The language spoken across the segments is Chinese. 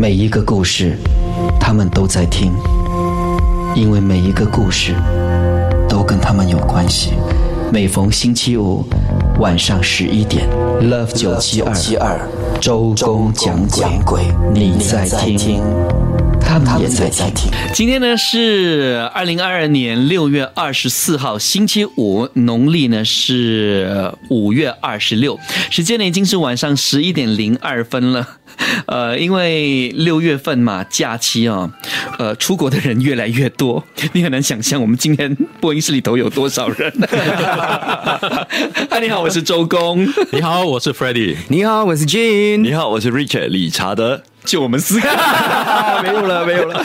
每一个故事，他们都在听，因为每一个故事都跟他们有关系。每逢星期五晚上十一点，Love 九七二周公讲鬼，你在听，他们也在听。今天呢是二零二二年六月二十四号，星期五，农历呢是五月二十六，时间呢已经是晚上十一点零二分了。呃，因为六月份嘛，假期啊，呃，出国的人越来越多，你很难想象我们今天播音室里头有多少人。嗨，你好，我是周公。你好，我是 Freddie。你好，我是 Jane。你好，我是 Richard 理查德。就我们四个，没有了，没有了。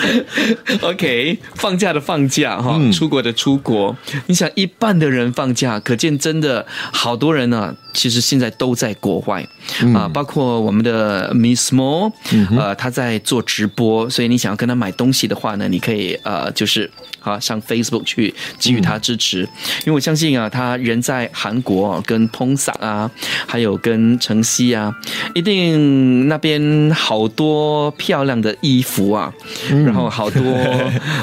OK，放假的放假哈，出国的出国。你想一半的人放假，可见真的好多人呢。其实现在都在国外啊，包括我们的 Miss Mo，呃，他在做直播，所以你想要跟他买东西的话呢，你可以呃，就是啊上 Facebook 去给予他支持，因为我相信啊，他人在韩国跟通萨啊，还有跟城西啊，一定那边好多漂亮的衣服啊，然后好多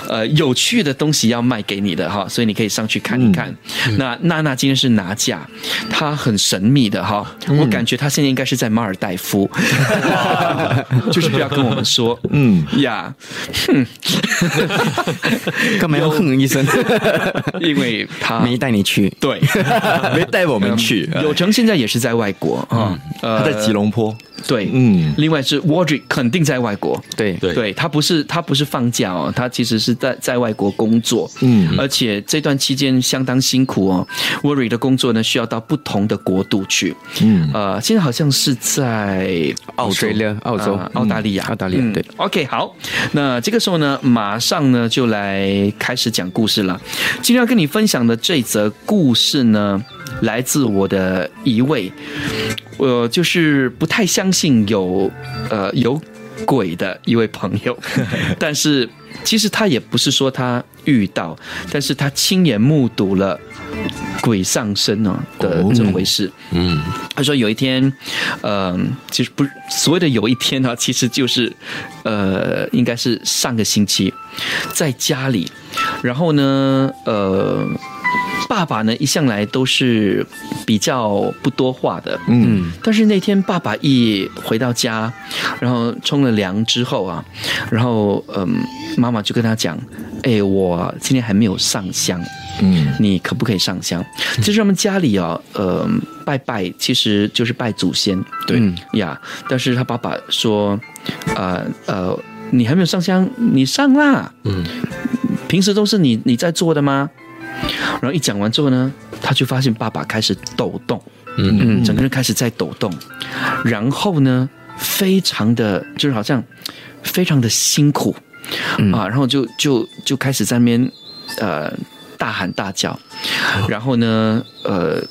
呃有趣的东西要卖给你的哈，所以你可以上去看一看。那娜娜今天是拿价，她很神秘的哈，我感觉她现在应该是在马尔代夫，就是不要跟我们说，嗯呀，哼，干嘛要哼一声？因为他没带你去，对，没带我们去。有成现在也是在外国啊，他在吉隆坡。对，嗯，另外是 Wardry 肯定在外国，对。对。对，他不是他不是放假哦，他其实是在在外国工作，嗯，而且这段期间相当辛苦哦。Wardry 的工作呢，需要到不同的国度去，嗯，呃，现在好像是在澳洲、澳洲、澳大利亚、澳大利亚，对。OK，好，那这个时候呢，马上呢就来开始讲故事了。今天要跟你分享的这则故事呢，来自我的一位。我就是不太相信有呃有鬼的一位朋友，但是其实他也不是说他遇到，但是他亲眼目睹了鬼上身哦的这回事。嗯，他说有一天，呃，其实不所谓的有一天呢，其实就是呃，应该是上个星期在家里，然后呢，呃。爸爸呢，一向来都是比较不多话的，嗯，但是那天爸爸一回到家，然后冲了凉之后啊，然后嗯，妈妈就跟他讲，哎，我今天还没有上香，嗯，你可不可以上香？其实我们家里啊，呃，拜拜其实就是拜祖先，对。呀，但是他爸爸说，呃呃，你还没有上香，你上啦，嗯，平时都是你你在做的吗？然后一讲完之后呢，他就发现爸爸开始抖动，嗯。嗯，整个人开始在抖动，然后呢，非常的就是好像非常的辛苦、嗯、啊，然后就就就开始在那边呃大喊大叫，然后呢呃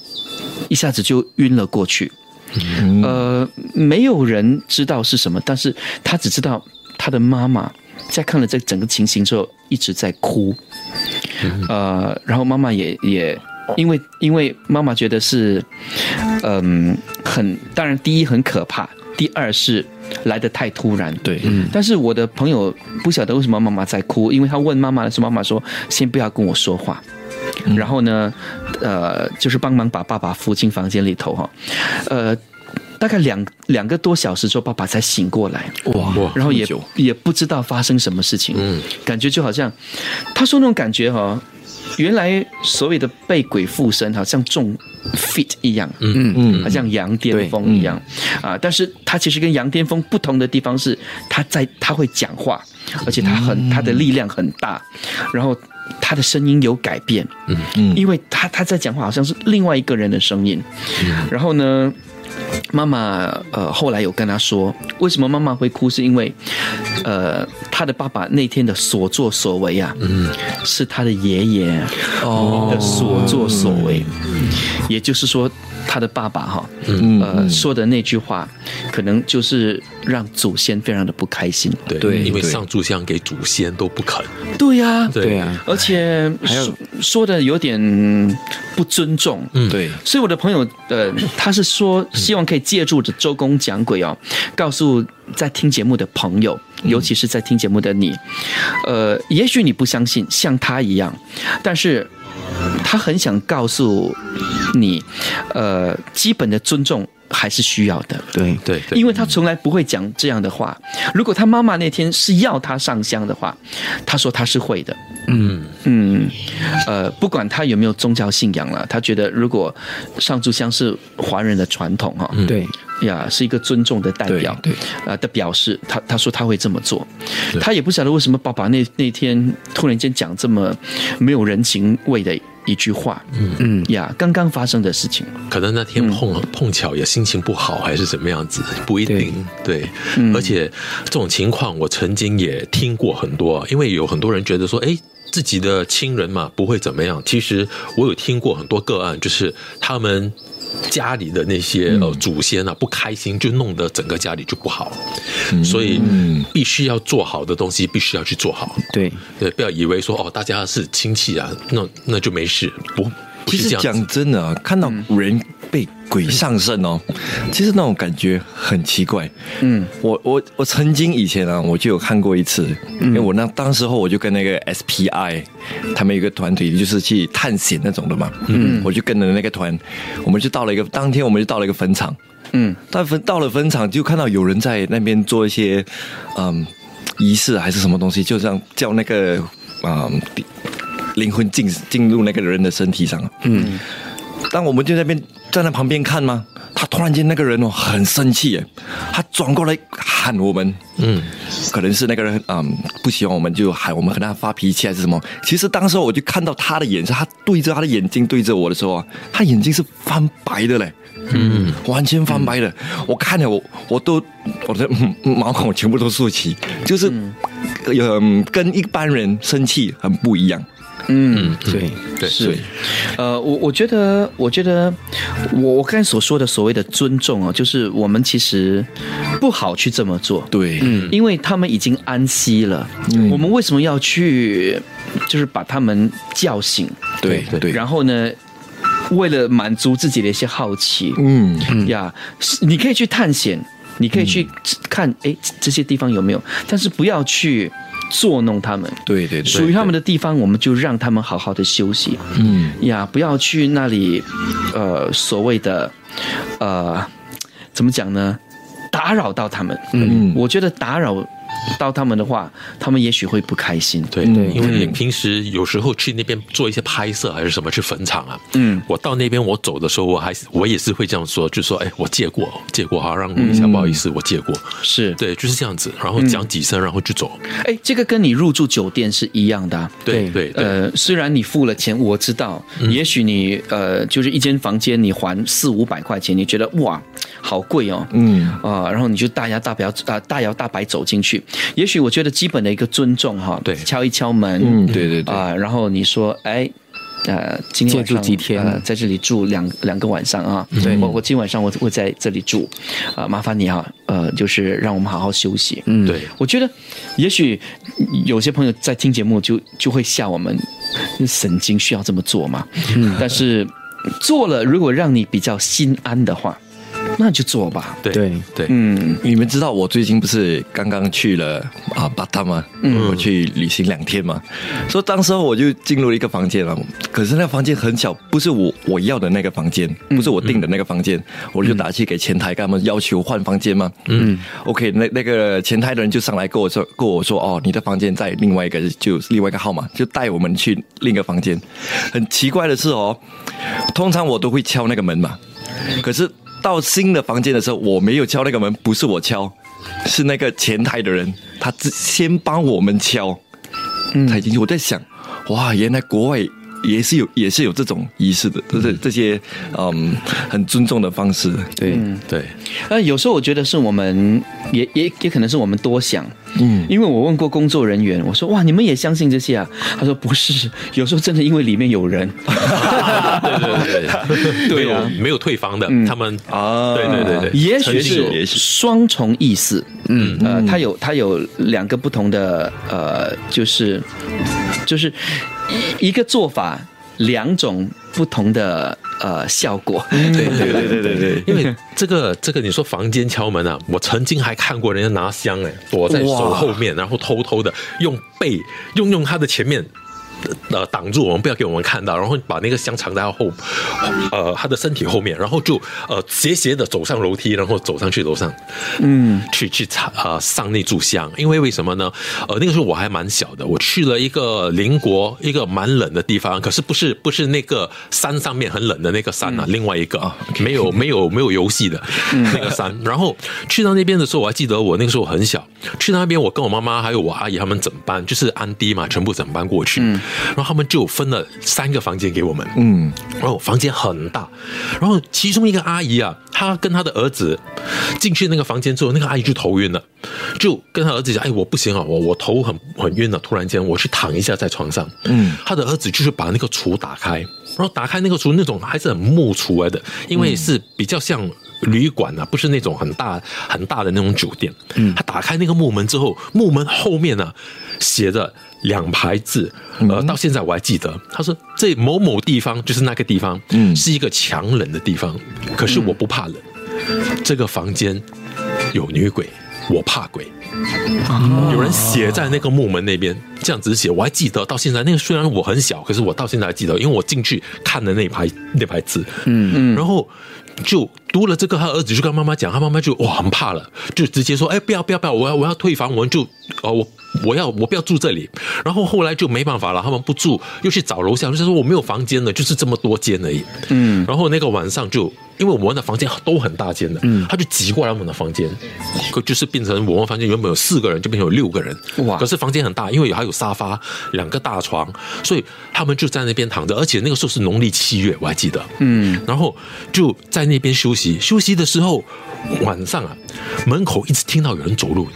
一下子就晕了过去，嗯、呃没有人知道是什么，但是他只知道他的妈妈在看了这整个情形之后一直在哭。呃，然后妈妈也也因为因为妈妈觉得是，嗯，很当然第一很可怕，第二是来的太突然，对，嗯。但是我的朋友不晓得为什么妈妈在哭，因为他问妈妈的时候，妈妈说先不要跟我说话，嗯、然后呢，呃，就是帮忙把爸爸扶进房间里头哈，呃。大概两两个多小时之后，爸爸才醒过来。哇！然后也也不知道发生什么事情，嗯，感觉就好像他说那种感觉哈，原来所谓的被鬼附身，好像中 fit 一样，嗯嗯，好像羊癫疯一样啊。但是他其实跟羊癫疯不同的地方是，他在他会讲话，而且他很他的力量很大，然后他的声音有改变，嗯嗯，因为他他在讲话好像是另外一个人的声音，然后呢。妈妈呃，后来有跟他说，为什么妈妈会哭，是因为，呃，他的爸爸那天的所作所为啊，嗯，是他的爷爷哦。的所作所为，也就是说，他的爸爸哈，嗯。呃，说的那句话，可能就是让祖先非常的不开心。对对因为上炷香给祖先都不肯，对呀、对。呀，而且有。说说的有点不尊重。嗯。对，所以我的朋友，呃，他是说希望可以借助着周公讲鬼哦，告诉在听节目的朋友，尤其是在听节目的你，呃，也许你不相信，像他一样，但是他很想告诉你，呃，基本的尊重还是需要的。对对对，因为他从来不会讲这样的话。如果他妈妈那天是要他上香的话，他说他是会的。嗯。嗯，呃，不管他有没有宗教信仰了，他觉得如果上炷香是华人的传统哈、对。呀，是一个尊重的代表，对呃的表示，他他说他会这么做，他也不晓得为什么爸爸那那天突然间讲这么没有人情味的一句话，嗯嗯呀，刚刚发生的事情，可能那天碰、嗯碰巧也心情不好，还是怎么样子，不一定。对，嗯而且这种情况我曾经也听过很多，因为有很多人觉得说，哎。自己的亲人嘛，不会怎么样。其实我有听过很多个案，就是他们家里的那些呃祖先啊不开心，就弄得整个家里就不好。所以必须要做好的东西，必须要去做好。对对，不要以为说哦，大家是亲戚啊，那那就没事，不不其实是这样子讲。真的啊，看到人被鬼上身哦，其实那种感觉很奇怪。嗯。我我我曾经以前啊，我就有看过一次，因为我那当时候我就跟那个 SPI 他们有一个团体，就是去探险那种的嘛，嗯，我就跟着那个团，我们就到了一个当天我们就到了一个坟场，嗯。但坟到了坟场就看到有人在那边做一些嗯仪式还是什么东西，就这样叫那个嗯灵魂进进入那个人的身体上，嗯，当我们就在那边站在旁边看吗？他突然间那个人哦很生气耶，他转过来喊我们，嗯，可能是那个人嗯不喜欢我们就喊我们和他发脾气还是什么。其实当时我就看到他的眼神，他对着他的眼睛对着我的时候啊，他眼睛是翻白的嘞。嗯，完全翻白的，我看了我我都我的嗯 毛孔全部都竖起，就是有、嗯跟一般人生气很不一样。嗯。对对，是，呃，我我觉得，我觉得，我我刚才所说的所谓的尊重啊，就是我们其实不好去这么做，对，嗯，因为他们已经安息了，我们为什么要去，就是把他们叫醒，对对，对。然后呢，为了满足自己的一些好奇，嗯呀，是你可以去探险，你可以去看，哎，这些地方有没有，但是不要去捉弄他们。对对对，属于他们的地方，我们就让他们好好的休息。嗯呀，不要去那里，呃，所谓的，呃，怎么讲呢？打扰到他们。嗯我觉得打扰到他们的话，他们也许会不开心。对，嗯。因为你平时有时候去那边做一些拍摄还是什么，去坟场啊，嗯，我到那边我走的时候，我还是我也是会这样说，就说，哎，我借过，借过，好，让录一下，不好意思，我借过，是，对，就是这样子，然后讲几声，然后就走，哎，这个跟你入住酒店是一样的啊、对对对，呃，虽然你付了钱，我知道，也许你呃，就是一间房间你还四五百块钱，你觉得哇，好贵哦，嗯啊、然后你就大摇大摆啊、大摇大摆走进去。也许我觉得基本的一个尊重哈，对敲一敲门，嗯，对对对，啊、然后你说，哎。呃，今天住几天呃，在这里住两两个晚上啊。对，我我今晚上我会在这里住，啊、麻烦你啊，呃，就是让我们好好休息。嗯对，我觉得，也许有些朋友在听节目就就会吓我们，神经需要这么做吗？嗯，但是做了，如果让你比较心安的话，那就做吧。对对。对，嗯。你们知道我最近不是刚刚去了啊巴塔吗？嗯，我去旅行两天嘛，所以当时候我就进入了一个房间了，可是那个房间很小，不是我我要的那个房间，不是我订的那个房间，我就打去给前台，跟他们要求换房间嘛。嗯，OK，那那个前台的人就上来跟我说，跟我说哦，你的房间在另外一个，就另外一个号码，就带我们去另一个房间。很奇怪的是哦，通常我都会敲那个门嘛，可是到新的房间的时候，我没有敲那个门，不是我敲，是那个前台的人，他自先帮我们敲，才进去。我在想，哇，原来国外也是有也是有这种仪式的，这这这些嗯很尊重的方式。对对，呃，有时候我觉得是我们也也也可能是我们多想，嗯，因为我问过工作人员，我说哇，你们也相信这些啊？他说不是，有时候真的因为里面有人。对 对对。对啊。没有没有退房的，他们啊。对对对对，也许也许是双重意思，嗯。呃，它有它有两个不同的呃，就是就是一一个做法，两种不同的呃效果，对对对对对对，因为这 个这个，你说房间敲门啊，我曾经还看过人家拿香哎，躲在手后面，然后偷偷的用背用用他的前面。呃，挡住我们，不要给我们看到，然后把那个香藏在他后，呃，他的身体后面，然后就呃斜斜的走上楼梯，然后走上去楼上，嗯，去去插呃上那炷香，因为为什么呢？呃，那个时候我还蛮小的，我去了一个邻国，一个蛮冷的地方，可是不是不是那个山上面很冷的那个山啊，另外一个没有没有没有游戏的那个山，然后去到那边的时候，我还记得我那个时候很小，去到那边我跟我妈妈还有我阿姨他们整班，就是安迪嘛，全部整班过去，然后他们就分了三个房间给我们，嗯，然后房间很大，然后其中一个阿姨啊，她跟她的儿子进去那个房间之后，那个阿姨就头晕了，就跟她儿子讲：“哎，我不行啊，我我头很很晕了。”突然间，我去躺一下在床上，嗯，他的儿子就是把那个橱打开，然后打开那个橱，那种还是很木橱来的，因为是比较像。旅馆啊，不是那种很大很大的那种酒店。嗯，他打开那个木门之后，木门后面呢写着两排字，呃，到现在我还记得。他说这某某地方就是那个地方，嗯，是一个强冷的地方，可是我不怕冷。这个房间有女鬼，我怕鬼。有人写在那个木门那边，这样子写，我还记得到现在。那个虽然我很小，可是我到现在还记得，因为我进去看的那排那排字，嗯嗯，然后就读了这个，他儿子就跟妈妈讲，他妈妈就哇很怕了，就直接说，哎，不要不要不要，我要我要退房，我们就哦我我要我不要住这里。然后后来就没办法了，他们不住，又去找楼下，就是说我没有房间了，就是这么多间而已。嗯，然后那个晚上就。因为我们的房间都很大间的，嗯，他就挤过来我们的房间，可就是变成我们房间原本有四个人，就变成有六个人，哇！可是房间很大，因为还有沙发、两个大床，所以他们就在那边躺着，而且那个时候是农历七月，我还记得，嗯，然后就在那边休息。休息的时候，晚上啊，门口一直听到有人走路。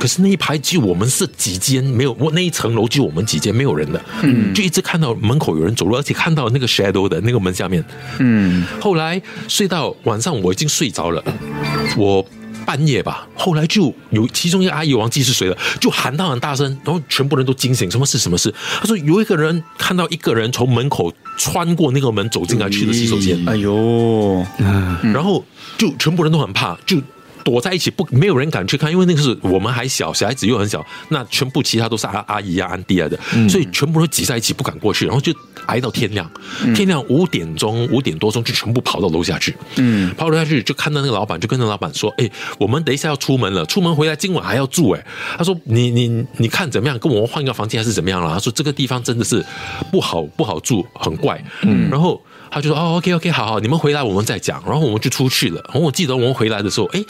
可是那一排就我们是几间没有，我那一层楼就我们几间没有人的，嗯，就一直看到门口有人走路，而且看到那个 shadow 的那个门下面，嗯，后来睡到晚上我已经睡着了，我半夜吧，后来就有其中一个阿姨忘记是谁了，就喊到很大声，然后全部人都惊醒，什么事什么事？他说有一个人看到一个人从门口穿过那个门走进来去的洗手间，哎呦，然后就全部人都很怕，就。躲在一起不没有人敢去看，因为那个是我们还小，小孩子又很小，那全部其他都是阿阿姨啊、安迪啊的，所以全部都挤在一起不敢过去，然后就挨到天亮，天亮五点钟五点多钟就全部跑到楼下去，嗯，跑楼下去就看到那个老板，就跟那个老板说：“哎，我们等一下要出门了，出门回来今晚还要住。”哎，他说：“你你你看怎么样？跟我们换一个房间还是怎么样了？”他说：“这个地方真的是不好不好住，很怪。”嗯，然后。他就说哦，OK OK，好好，你们回来我们再讲。然后我们就出去了。然后我记得我们回来的时候，哎，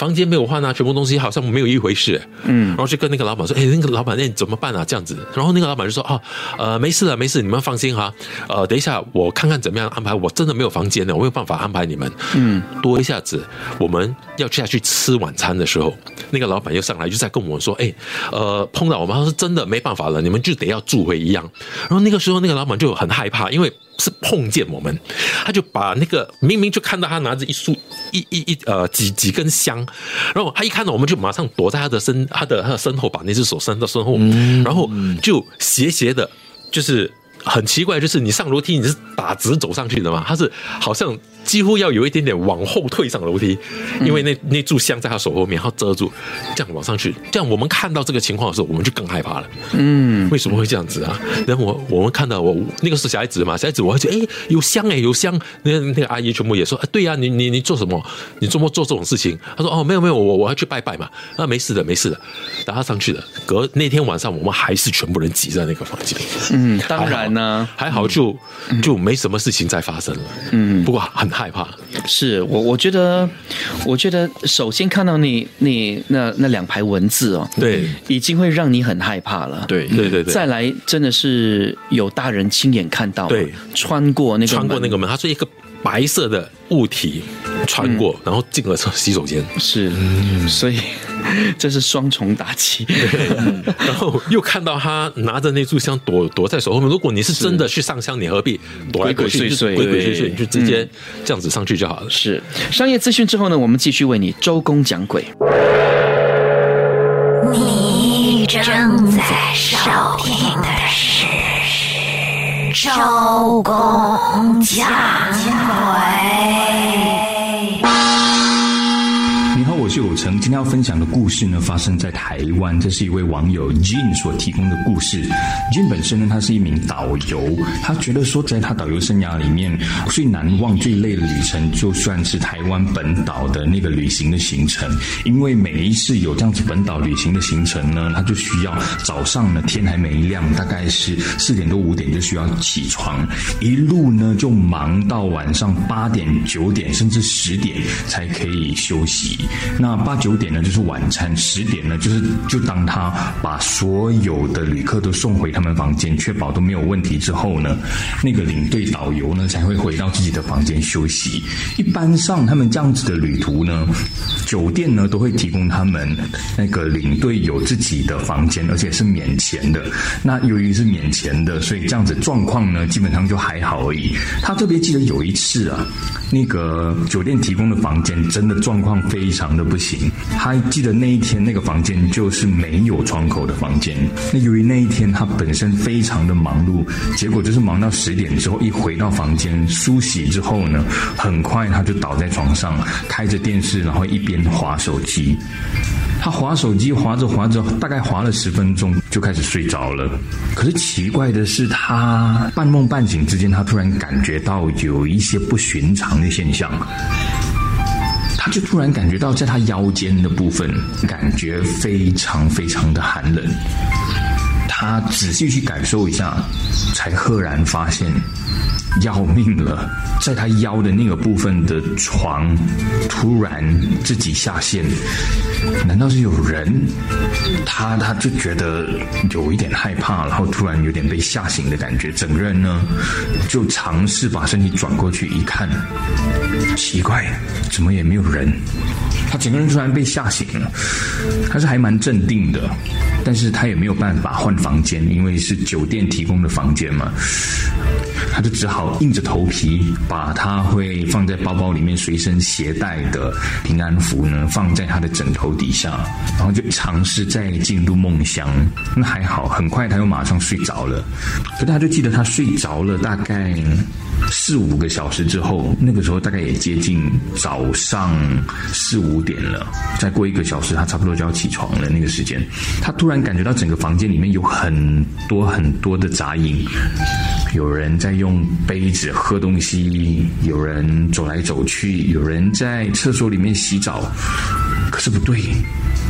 房间没有换啊，全部东西好像没有一回事。嗯，然后就跟那个老板说，哎，那个老板，那怎么办啊？这样子。然后那个老板就说啊，呃，没事了，没事，你们放心哈。呃，等一下我看看怎么样安排。我真的没有房间了，我没有办法安排你们。嗯，多一下子我们要下去吃晚餐的时候，那个老板又上来就在跟我们说，哎，呃，碰到我们，他说真的没办法了，你们就得要住回一样。然后那个时候那个老板就很害怕，因为。是碰见我们，他就把那个明明就看到他拿着一束一一一呃几几根香，然后他一看到我们就马上躲在他的身他的他的身后，把那只手伸到身后，然后就斜斜的，就是很奇怪，就是你上楼梯你是打直走上去的嘛，他是好像。几乎要有一点点往后退上楼梯，因为那那炷香在他手后面，然后遮住，这样往上去。这样我们看到这个情况的时候，我们就更害怕了。嗯，为什么会这样子啊？然后我我们看到我那个是小孩子嘛，小孩子我会觉得哎有香哎有香。那那个阿姨全部也说哎对呀，你你你做什么？你做么做这种事情？他说哦没有没有我我要去拜拜嘛。那没事的没事的，然后上去了。隔那天晚上我们还是全部人挤在那个房间。嗯，当然呢，还好就就没什么事情再发生了。嗯，不过很。害怕。是我，我觉得，我觉得首先看到你，你那那两排文字哦，对，已经会让你很害怕了。对对对对，再来真的是有大人亲眼看到，对，穿过那个穿过那个门，它是一个白色的物体穿过，然后进了洗手间。是，所以这是双重打击。然后又看到他拿着那炷香躲躲在手后面。如果你是真的去上香，你何必躲来躲去、鬼鬼祟祟鬼鬼祟祟？你就直接这样子上去就好了。是商业资讯之后呢，我们继续为你周公讲鬼。你正在收听的是周公讲鬼。天要分享的故事呢，发生在台湾。这是一位网友 Jean 所提供的故事。Jean 本身呢，他是一名导游，他觉得说，在他导游生涯里面最难忘、最累的旅程，就算是台湾本岛的那个旅行的行程。因为每一次有这样子本岛旅行的行程呢，他就需要早上呢天还没亮，大概是四点多五点就需要起床，一路呢就忙到晚上八点、九点甚至十点才可以休息。那八九点呢就是晚餐，十点呢就是就当他把所有的旅客都送回他们房间，确保都没有问题之后呢，那个领队导游呢才会回到自己的房间休息。一般上他们这样子的旅途呢，酒店呢都会提供他们那个领队有自己的房间，而且是免钱的。那由于是免钱的，所以这样子状况呢基本上就还好而已。他特别记得有一次啊，那个酒店提供的房间真的状况非常的不行。他记得那一天那个房间就是没有窗口的房间。那由于那一天他本身非常的忙碌，结果就是忙到十点之后，一回到房间梳洗之后呢，很快他就倒在床上，开着电视，然后一边划手机。他划手机划着划着，大概划了十分钟就开始睡着了。可是奇怪的是，他半梦半醒之间，他突然感觉到有一些不寻常的现象。他就突然感觉到，在他腰间的部分，感觉非常非常的寒冷。他仔细去感受一下，才赫然发现，要命了！在他腰的那个部分的床，突然自己下陷，难道是有人？他他就觉得有一点害怕，然后突然有点被吓醒的感觉，整个人呢就尝试把身体转过去一看，奇怪，怎么也没有人？他整个人突然被吓醒了，他是还蛮镇定的，但是他也没有办法换房间，因为是酒店提供的房间嘛，他就只好硬着头皮把他会放在包包里面随身携带的平安符呢放在他的枕头底下，然后就尝试再进入梦乡。那还好，很快他又马上睡着了，可他就记得他睡着了大概。四五个小时之后，那个时候大概也接近早上四五点了。再过一个小时，他差不多就要起床了。那个时间，他突然感觉到整个房间里面有很多很多的杂音，有人在用杯子喝东西，有人走来走去，有人在厕所里面洗澡。可是不对，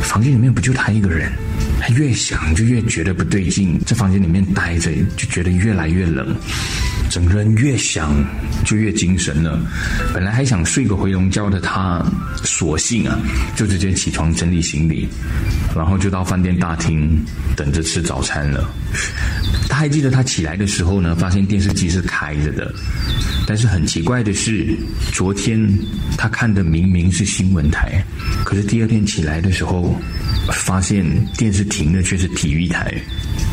房间里面不就他一个人？他越想就越觉得不对劲，在房间里面待着就觉得越来越冷。整个人越想就越精神了，本来还想睡个回笼觉的他，索性啊就直接起床整理行李，然后就到饭店大厅等着吃早餐了。他还记得他起来的时候呢，发现电视机是开着的，但是很奇怪的是，昨天他看的明明是新闻台，可是第二天起来的时候，发现电视停的却是体育台。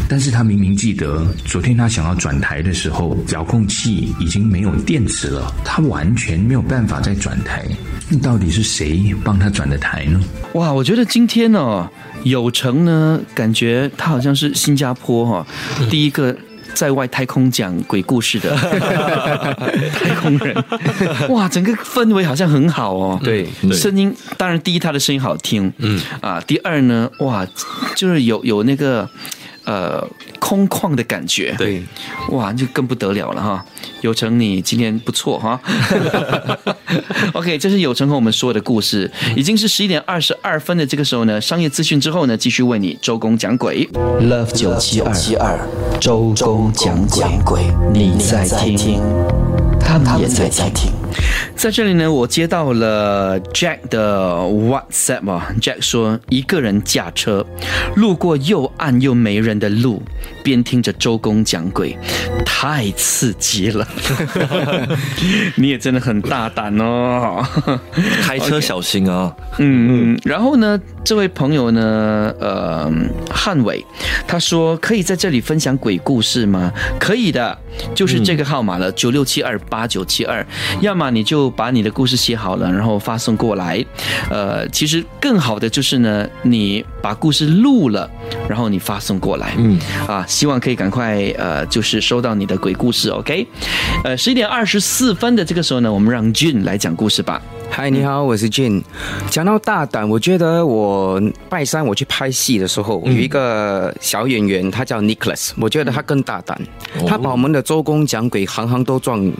但是他明明记得，昨天他想要转台的时候，遥控器已经没有电池了，他完全没有办法再转台。那到底是谁帮他转的台呢？哇，我觉得今天哦，有成呢，感觉他好像是新加坡哈、第一个在外太空讲鬼故事的 太空人。哇，整个氛围好像很好哦。对声音当然第一他的声音好听，嗯啊，第二呢，哇，就是有有那个。呃，空旷的感觉，对，哇，就更不得了了哈！有成，你今天不错哈。OK，这是有成和我们说的故事，已经是十一点二十二分的这个时候呢，商业资讯之后呢，继续为你周公讲鬼。Love 九七二七二周公讲鬼，你在听，他们也在听。在这里呢，我接到了 Jack 的 WhatsApp 啊，Jack 说一个人驾车路过又暗又没人的路，边听着周公讲鬼，太刺激了。你也真的很大胆哦。开车小心啊！嗯嗯，然后呢，这位朋友呢，呃，汉伟，他说可以在这里分享鬼故事吗？可以的，就是这个号码了，九六七二八九七二。要么你就把你的故事写好了，然后发送过来。呃，其实更好的就是呢，你把故事录了，然后你发送过来。嗯，啊，希望可以赶快呃，就是收到你的鬼故事。OK，呃，十一点二十四分的这个时候呢，我们让 June 来讲故事吧。嗨，你好，我是 Jin。讲到大胆，我觉得我拜山我去拍戏的时候，有一个小演员，他叫 Nicholas，我觉得他更大胆，他把我们的周公讲鬼行行都撞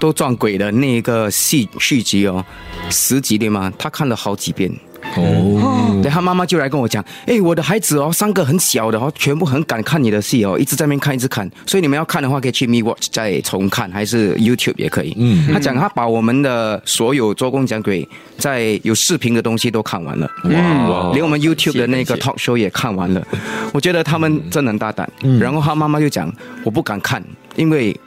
都撞鬼的那个戏续集哦，十集对吗？他看了好几遍。哦，对他妈妈就来跟我讲，哎，我的孩子哦，三个很小的哦，全部很敢看你的戏哦，一直在那边看，一直看。所以你们要看的话，可以去 Me Watch 再重看，还是 YouTube 也可以。嗯，他讲他把我们的所有周公讲鬼在有视频的东西都看完了，哇，连我们 YouTube 的那个 Talk Show 也看完了。我觉得他们真的很大胆。然后他妈妈就讲，我不敢看，因为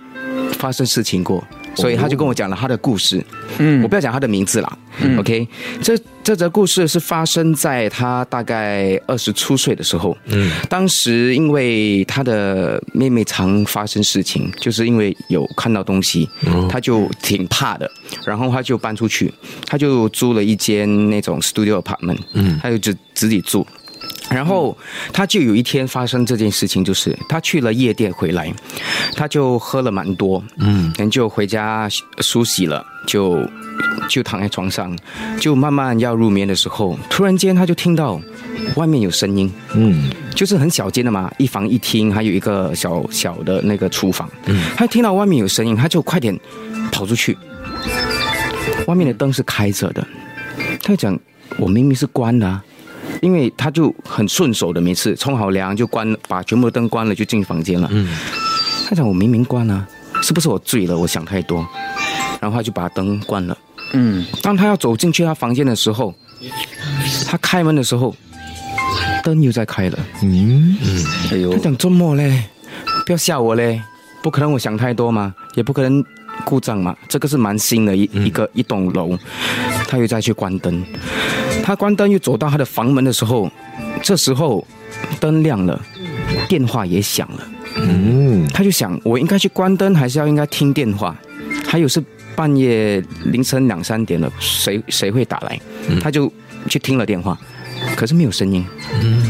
发生事情过。所以他就跟我讲了他的故事，嗯，我不要讲他的名字啦，OK，这这则故事是发生在他大概二十出岁的时候，嗯，当时因为他的妹妹常发生事情，就是因为有看到东西，他就挺怕的，然后他就搬出去，他就租了一间那种 studio apartment，嗯，他就自自己住。然后他就有一天发生这件事情，就是他去了夜店回来，他就喝了蛮多，嗯，然后就回家梳洗了，就就躺在床上，就慢慢要入眠的时候，突然间他就听到外面有声音，嗯，就是很小间的嘛，一房一厅，还有一个小小的那个厨房，嗯，他听到外面有声音，他就快点跑出去，外面的灯是开着的，他就讲我明明是关的。因为他就很顺手的，每次冲好凉就关，把全部的灯关了就进房间了。嗯，他讲我明明关了，是不是我醉了？我想太多，然后他就把灯关了。嗯，当他要走进去他房间的时候，他开门的时候，灯又在开了。嗯嗯，哎呦，他讲周末嘞，不要吓我嘞，不可能我想太多嘛，也不可能故障嘛，这个是蛮新的一一个一栋楼，他又再去关灯。他关灯又走到他的房门的时候，这时候灯亮了，电话也响了。嗯，他就想，我应该去关灯，还是要应该听电话？还有是半夜凌晨两三点了，谁谁会打来？他就去听了电话，可是没有声音，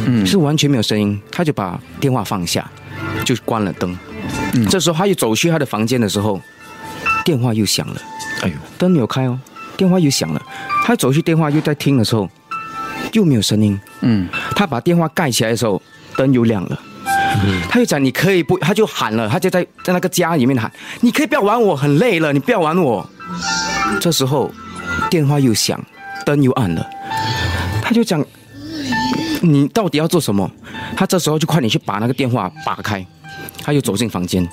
嗯，是完全没有声音。他就把电话放下，就关了灯。这时候他又走去他的房间的时候，电话又响了。哎呦，灯没有开哦。电话又响了，他走去电话又在听的时候，又没有声音。嗯，他把电话盖起来的时候，灯又亮了。嗯，他就讲你可以不，他就喊了，他就在在那个家里面喊，你可以不要玩我，很累了，你不要玩我。这时候电话又响，灯又暗了，他就讲你到底要做什么？他这时候就快点去把那个电话拔开，他又走进房间。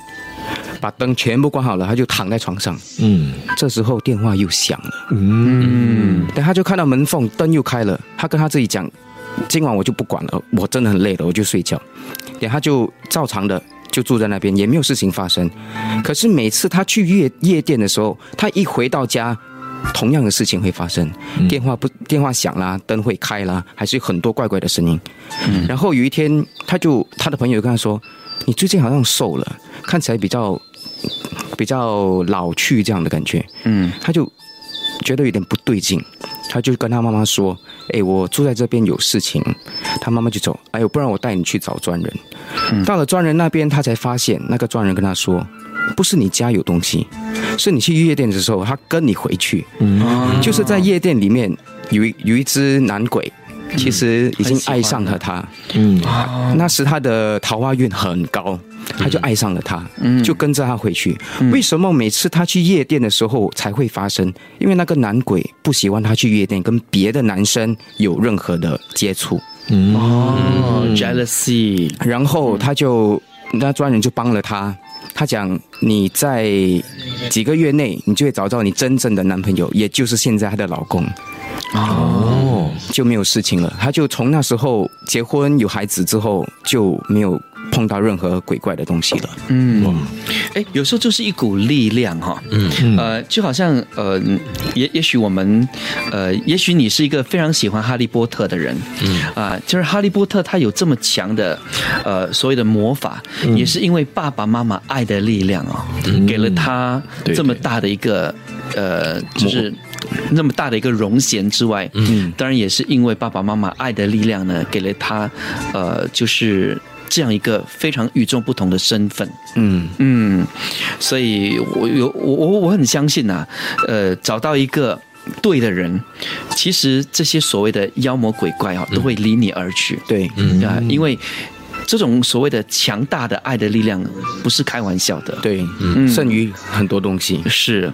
把灯全部关好了，他就躺在床上。嗯，这时候电话又响了。嗯，等他就看到门缝灯又开了，他跟他自己讲：“今晚我就不管了，我真的很累了，我就睡觉。”等他就照常的就住在那边，也没有事情发生。可是每次他去夜夜店的时候，他一回到家，同样的事情会发生：电话不电话响啦，灯会开啦，还是有很多怪怪的声音。然后有一天，他就他的朋友跟他说：“你最近好像瘦了，看起来比较……”比较老去这样的感觉，嗯，他就觉得有点不对劲，他就跟他妈妈说：“哎，我住在这边有事情。”他妈妈就走，哎呦，不然我带你去找专人。到了专人那边，他才发现那个专人跟他说：“不是你家有东西，是你去夜店的时候，他跟你回去，嗯，就是在夜店里面有一有一只男鬼。”其实已经爱上了他，嗯，那时他的桃花运很高，他就爱上了他，嗯，就跟着他回去。为什么每次他去夜店的时候才会发生？因为那个男鬼不喜欢他去夜店跟别的男生有任何的接触，哦，jealousy。然后他就那专人就帮了他。他讲你在几个月内，你就会找到你真正的男朋友，也就是现在她的老公。哦，就没有事情了。她就从那时候结婚有孩子之后就没有碰到任何鬼怪的东西了。嗯，哎，有时候就是一股力量哈，嗯，呃，就好像呃，也也许我们，呃，也许你是一个非常喜欢哈利波特的人，嗯。啊，就是哈利波特他有这么强的呃所谓的魔法，也是因为爸爸妈妈爱的力量啊，给了他这么大的一个呃，就是。那么大的一个荣衔之外，嗯，当然也是因为爸爸妈妈爱的力量呢，给了他，呃，就是这样一个非常与众不同的身份。嗯，嗯，所以我有我我我很相信呐、呃，找到一个对的人，其实这些所谓的妖魔鬼怪啊，都会离你而去。对，嗯啊，因为这种所谓的强大的爱的力量，不是开玩笑的。对，嗯胜于很多东西。是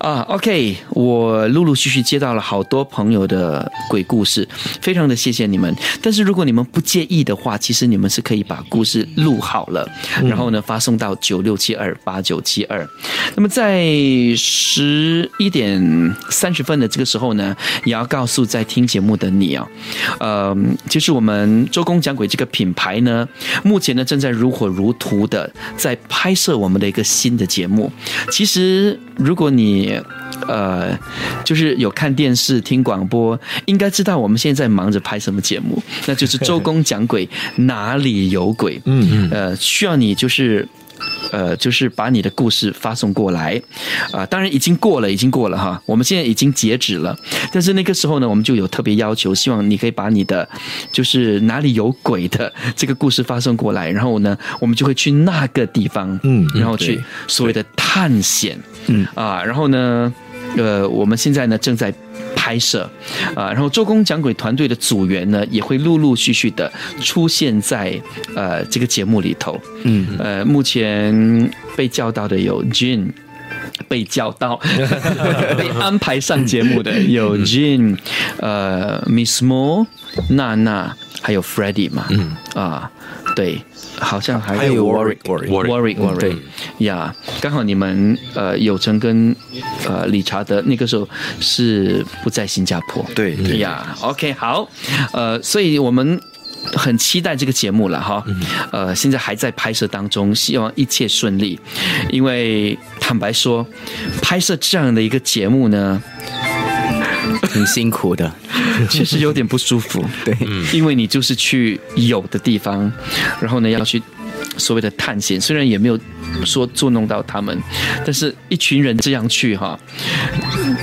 啊，OK，我陆陆续续接到了好多朋友的鬼故事，非常的谢谢你们。但是如果你们不介意的话，其实你们是可以把故事录好了，然后呢发送到九六七二八九七二。那么在十一点三十分的这个时候呢，也要告诉在听节目的你啊，呃，就是我们周公讲鬼这个品牌呢，目前呢正在如火如荼的在拍摄我们的一个新的节目。其实如果你呃，就是有看电视、听广播，应该知道我们现在忙着拍什么节目，那就是周公讲鬼，哪里有鬼？嗯嗯，呃，需要你就是。呃，就是把你的故事发送过来，啊、当然已经过了，已经过了哈，我们现在已经截止了，但是那个时候呢，我们就有特别要求，希望你可以把你的就是哪里有鬼的这个故事发送过来，然后呢，我们就会去那个地方，嗯然后去所谓的探险，嗯。啊，然后呢，呃，我们现在呢正在。拍摄啊，然后周公讲鬼团队的组员呢，也会陆陆续续的出现在呃这个节目里头。嗯，呃，目前被叫到的有 Jin。被叫到、被安排上节目的有 Jin、呃 Miss Mo、娜娜，还有 Freddie 嘛，嗯啊，对，好像还还有对呀，刚好你们呃有成跟呃理查德那个时候是不在新加坡，对对呀，OK 好，呃，所以我们。很期待这个节目了哈，呃，现在还在拍摄当中，希望一切顺利。因为坦白说，拍摄这样的一个节目呢，挺辛苦的。确实有点不舒服。对，因为你就是去有的地方，然后呢要去所谓的探险，虽然也没有说捉弄到他们，但是一群人这样去哈，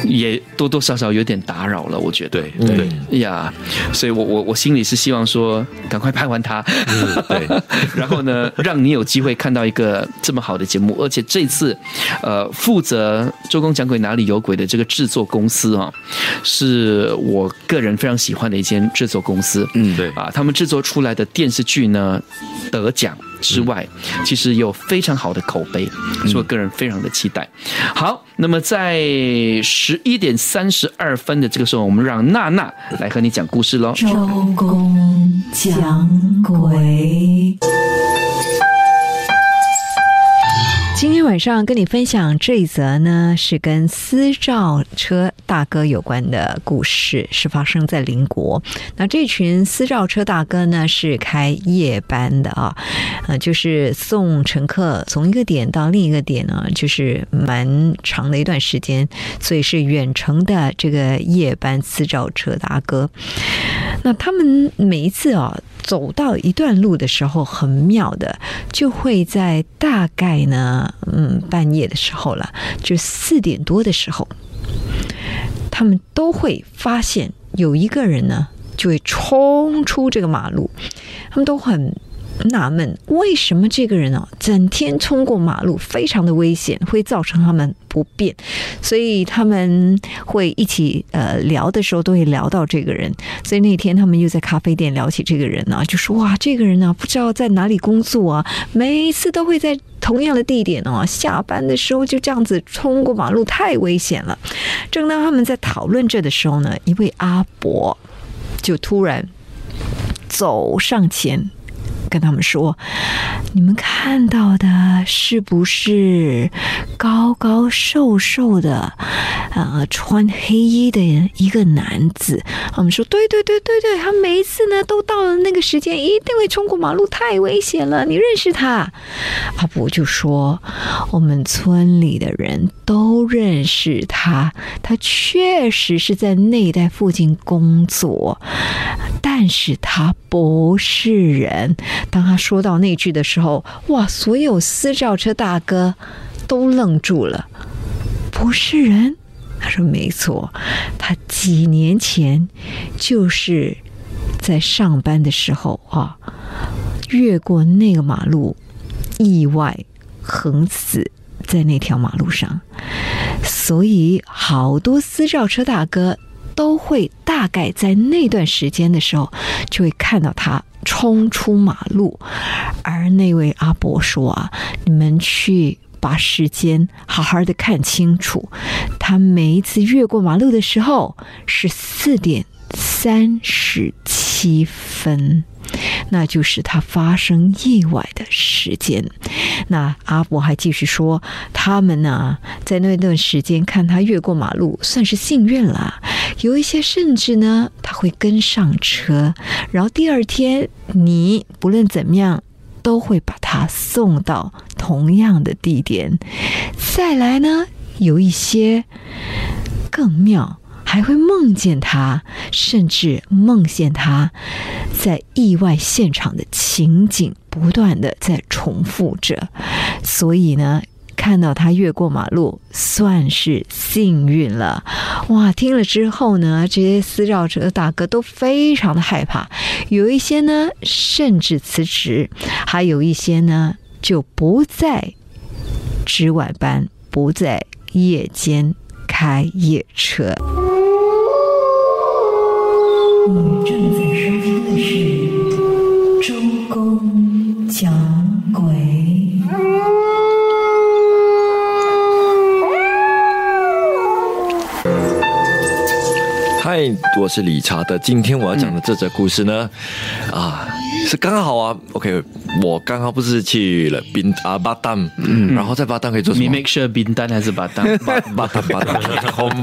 也多多少少有点打扰了，我觉得。对对，哎呀，所以我我我心里是希望说，赶快拍完它，对，然后呢，让你有机会看到一个这么好的节目，而且这次，呃，负责《周公讲鬼哪里有鬼》的这个制作公司啊，是我个人非常喜欢的一间制作公司，嗯对。啊，他们制作出来的电视剧呢，得奖之外，其实有非常好的口碑，所以我个人非常的期待。好，那么在十一点三十二分的这个时候，我们让娜娜来和你讲故事喽。周公讲鬼。今天晚上跟你分享这一则呢，是跟私照车大哥有关的故事，是发生在邻国。那这群私照车大哥呢，是开夜班的啊，呃，就是送乘客从一个点到另一个点呢，就是蛮长的一段时间，所以是远程的这个夜班私照车大哥。那他们每一次啊，走到一段路的时候，很妙的，就会在大概呢，嗯，半夜的时候了，就四点多的时候，他们都会发现有一个人呢，就会冲出这个马路，他们都很。纳闷，为什么这个人哦，整天冲过马路，非常的危险，会造成他们不便，所以他们会一起呃聊的时候，都会聊到这个人。所以那天他们又在咖啡店聊起这个人呢、就说哇，这个人呢、不知道在哪里工作啊，每次都会在同样的地点哦，下班的时候就这样子冲过马路，太危险了。正当他们在讨论这的时候呢，一位阿伯就突然走上前。跟他们说：“你们看到的是不是高高瘦瘦的，呃，穿黑衣的一个男子？”我们说：“对对对对对，他每一次呢都到了那个时间，一定会冲过马路，太危险了。你认识他？”阿伯就说：“我们村里的人都认识他，他确实是在那一带附近工作，但是他不是人。”当他说到那句的时候，哇！所有私照车大哥都愣住了。不是人？他说没错，他几年前就是在上班的时候啊，越过那个马路，意外横死在那条马路上。所以好多私照车大哥都会大概在那段时间的时候，就会看到他。冲出马路，而那位阿伯说：“啊，你们去把时间好好的看清楚。他每一次越过马路的时候是四点三十七分。”那就是他发生意外的时间。那阿伯还继续说，他们呢，在那段时间看他越过马路，算是幸运了。有一些甚至呢，他会跟上车，然后第二天，你不论怎么样，都会把他送到同样的地点。再来呢，有一些更妙。还会梦见他，甚至梦见他在意外现场的情景不断的在重复着，所以呢，看到他越过马路算是幸运了。哇，听了之后呢，这些私照车大哥都非常的害怕，有一些呢甚至辞职，还有一些呢就不再值晚班，不在夜间开夜车。你正在收听的是《周公讲鬼》。嗨，我是理查德。今天我要讲的这则故事呢，啊，是刚好啊。OK，我刚刚不是去了冰啊巴丹，嗯，然后在巴丹可以做什么？你 make sure 冰丹还是巴丹？巴巴丹巴丹，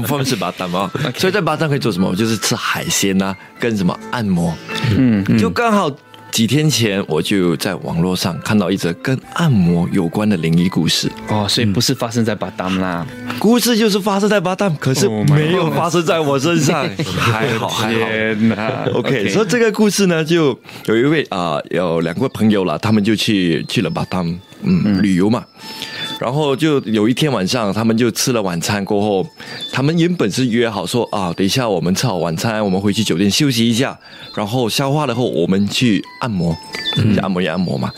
我们是巴丹嘛。所以在巴丹可以做什么？就是吃海鲜呐，跟什么按摩。嗯，就刚好。几天前，我就在网络上看到一则跟按摩有关的灵异故事。哦，所以不是发生在巴丹啦，故事就是发生在巴丹，可是没有发生在我身上，还 好还好。OK，所以这个故事呢，就有一位啊，有两个朋友了，他们就去去了巴丹，嗯，旅游嘛。然后就有一天晚上，他们就吃了晚餐过后，他们原本是约好说啊，等一下我们吃好晚餐，我们回去酒店休息一下，然后消化了后，我们去按摩，按摩也按摩嘛。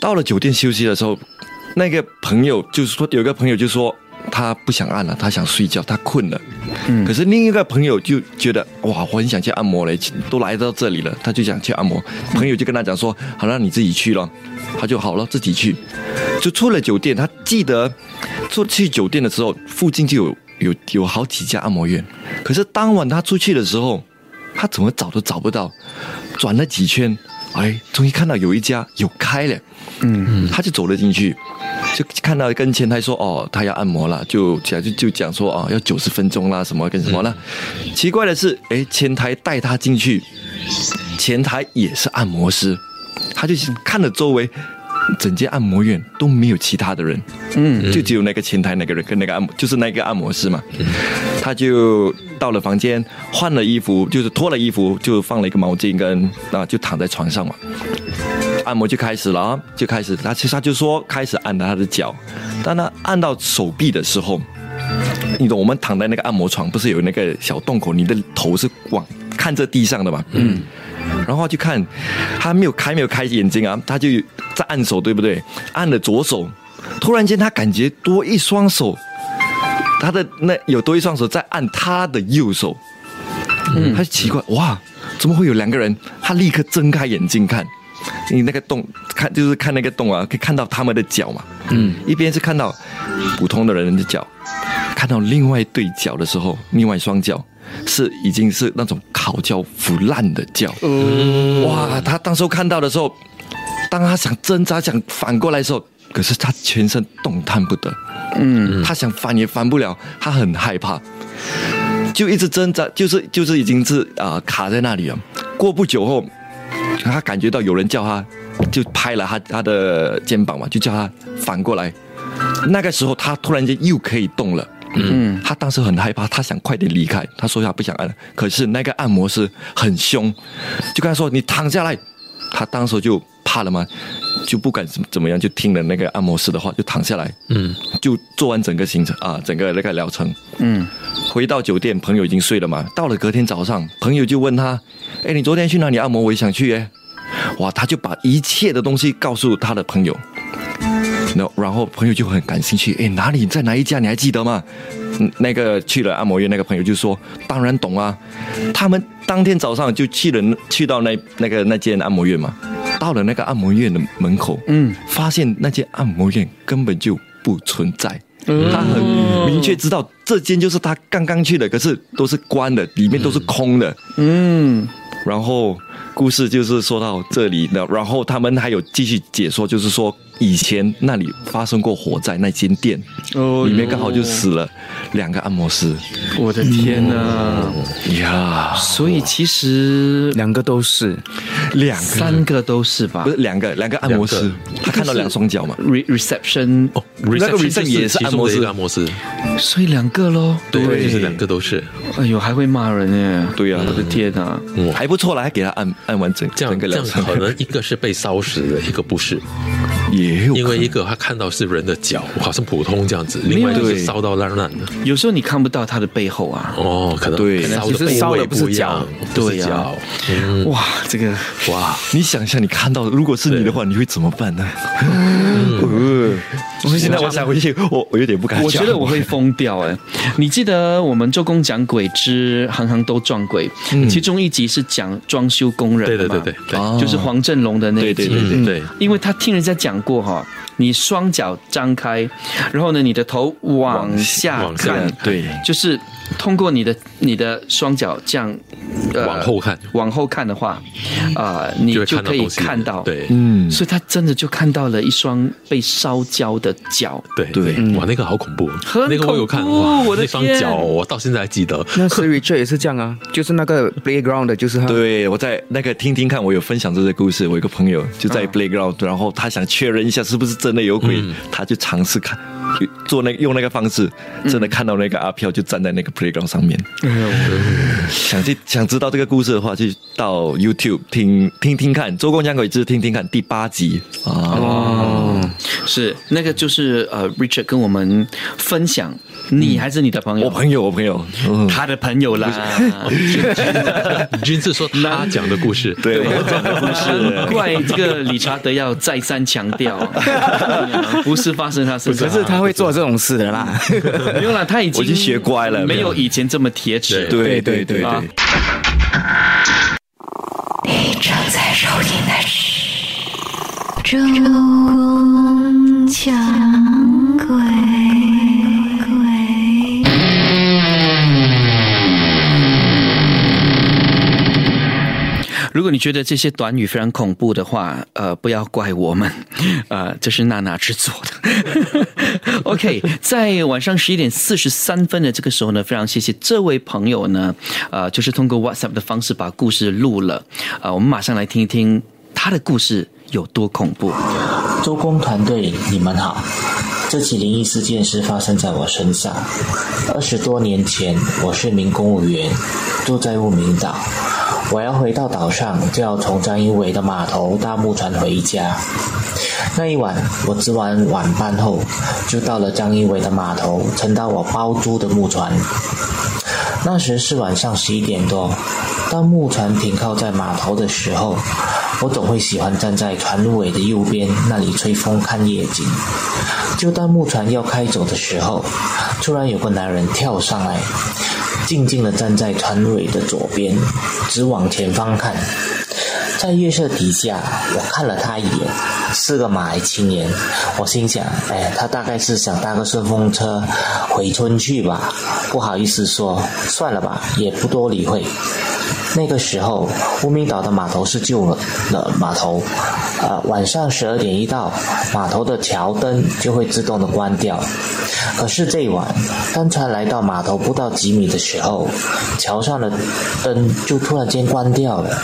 到了酒店休息的时候，那个朋友就是说，有个朋友就说他不想按了，他想睡觉，他困了。嗯。可是另一个朋友就觉得哇，我很想去按摩嘞，都来到这里了，他就想去按摩。朋友就跟他讲说，好了，你自己去了。他就好了，自己去。就出了酒店，他记得出去酒店的时候，附近就有有有好几家按摩院。可是当晚他出去的时候，他怎么找都找不到。转了几圈，哎，终于看到有一家有开了。嗯嗯，他就走了进去，就看到跟前台说：“哦，他要按摩了。”就讲就就讲说：“哦，要九十分钟啦，什么跟什么了。”奇怪的是，哎，前台带他进去，前台也是按摩师。他就看着周围，整间按摩院都没有其他的人，嗯，就只有那个前台那个人跟那个按摩，就是那个按摩师嘛。他就到了房间，换了衣服，就是脱了衣服，就放了一个毛巾，跟啊，就躺在床上嘛。按摩就开始了啊，就开始，他其实他就说开始按他的脚，当他按到手臂的时候，你懂，我们躺在那个按摩床，不是有那个小洞口，你的头是往看着地上的嘛，嗯。然后就看，他没有开没有开眼睛啊，他就在按手，对不对？按了左手，突然间他感觉多一双手，他的那有多一双手在按他的右手，嗯，他就奇怪，哇，怎么会有两个人？他立刻睁开眼睛看，你那个洞看就是看那个洞啊，可以看到他们的脚嘛，嗯，一边是看到普通的人的脚，看到另外一对脚的时候，另外一双脚。是已经是那种烤焦腐烂的脚，哇！他当时看到的时候，当他想挣扎、想反过来的时候，可是他全身动弹不得。嗯，他想翻也翻不了，他很害怕，就一直挣扎，就是就是已经是啊、卡在那里了。过不久后，他感觉到有人叫他，就拍了他他的肩膀嘛，就叫他反过来。那个时候他突然间又可以动了。嗯，他当时很害怕，他想快点离开。他说他不想按了，可是那个按摩师很凶，就跟他说：“你躺下来。”他当时就怕了嘛，就不敢怎么怎么样，就听了那个按摩师的话，就躺下来。嗯，就做完整个行程啊，整个那个疗程。嗯，回到酒店，朋友已经睡了嘛。到了隔天早上，朋友就问他：“哎，你昨天去哪里按摩？我也想去耶。”哇，他就把一切的东西告诉他的朋友。然后，然后朋友就很感兴趣，哎，哪里在哪一家？你还记得吗？嗯，那个去了按摩院，那个朋友就说：“当然懂啊。”他们当天早上就去了，去到那那个那间按摩院嘛。到了那个按摩院的门口，嗯，发现那间按摩院根本就不存在。嗯他很明确知道这间就是他刚刚去的，可是都是关的，里面都是空的。嗯然后故事就是说到这里的，然后他们还有继续解说，就是说以前那里发生过火灾，那间店哦里面刚好就死了两个按摩师。我的天哪！呀，所以其实两个都是，两个。三个都是吧？不是两个两个按摩师，他看到两双脚嘛，？re reception，哦那个 reception 也是按摩师。按摩师，所以两个喽。对，就是两个都是，哎呦，还会骂人耶！对啊我的天哪！嗯，还不错啦，还给他按按完整这样这样整个疗程，可能一个是被烧死的，一个不是，也有因为一个他看到是人的脚，好像普通这样子，另外就是对。烧到烂烂的。有时候你看不到他的背后啊。哦，可能对。烧的其实烧的部位不是不一样，不是对呀哇，这个哇，你想一下，你看到，如果是你的话，你会怎么办呢？嗯，我现在我想回去，我我有点不敢讲。我觉得我会疯掉哎！你记得我们周公讲鬼之行行都撞鬼，其中一集是讲装修工人对对对对对，哦。就是黄振龙的那一集。对对对嗯。对，因为他听人家讲过哈，你双脚张开，然后呢，你的头往下往下看，对。就是通过你的你的双脚这样、呃往后看。往后看的话，啊、你就可以看到对。嗯，所以他真的就看到了一双被烧焦的脚。对对。哇，那个好恐怖，很那个我有看哇，我的那双脚我到现在还记得，那 Siri 这也是这样啊，就是那个 playground 的，就是他。对，我在那个听听看，我有分享这个故事。我一个朋友就在 playground，、然后他想确认一下是不是真的有鬼，他就尝试看，就做那用那个方式，真的看到那个阿飘就站在那个 playground 上面。想去想知道这个故事的话，去到 YouTube 听听听看《周公讲鬼之听听看》第八集啊。哦，是那个就是呃，Richard 跟我们分享，你还是你的朋友？我朋友，我朋友，嗯，他的朋友啦。君子说他讲的故事，对我讲的故事。怪这个理查德要再三强调，不是发生他身上，可是他会做这种事的啦。没有啦，他已经我已经学乖了没有以前这么铁齿。对对对啊对，你正在收听的是《周公讲鬼》。如果你觉得这些短语非常恐怖的话，呃，不要怪我们，呃，这是娜娜制作的。OK，在晚上十一点四十三分的这个时候呢，非常谢谢这位朋友呢，呃，就是通过 WhatsApp 的方式把故事录了，呃，我们马上来听一听他的故事有多恐怖。周公团队，你们好。这起灵异事件是发生在我身上。二十多年前，我是名公务员，住在雾明岛。我要回到岛上，就要从张一伟的码头搭木船回家。那一晚，我值完晚班后，就到了张一伟的码头，乘到我包租的木船。那时是晚上十一点多，当木船停靠在码头的时候，我总会喜欢站在船尾的右边那里吹风看夜景。就当木船要开走的时候，突然有个男人跳上来，静静地站在船尾的左边，只往前方看。在月色底下，我看了他一眼，是个马来青年。我心想，哎，他大概是想搭个顺风车回村去吧。不好意思说，算了吧，也不多理会。那个时候，无名岛的码头是旧了的码头，呃，晚上十二点一到，码头的桥灯就会自动的关掉。可是这一晚，当船来到码头不到几米的时候，桥上的灯就突然间关掉了。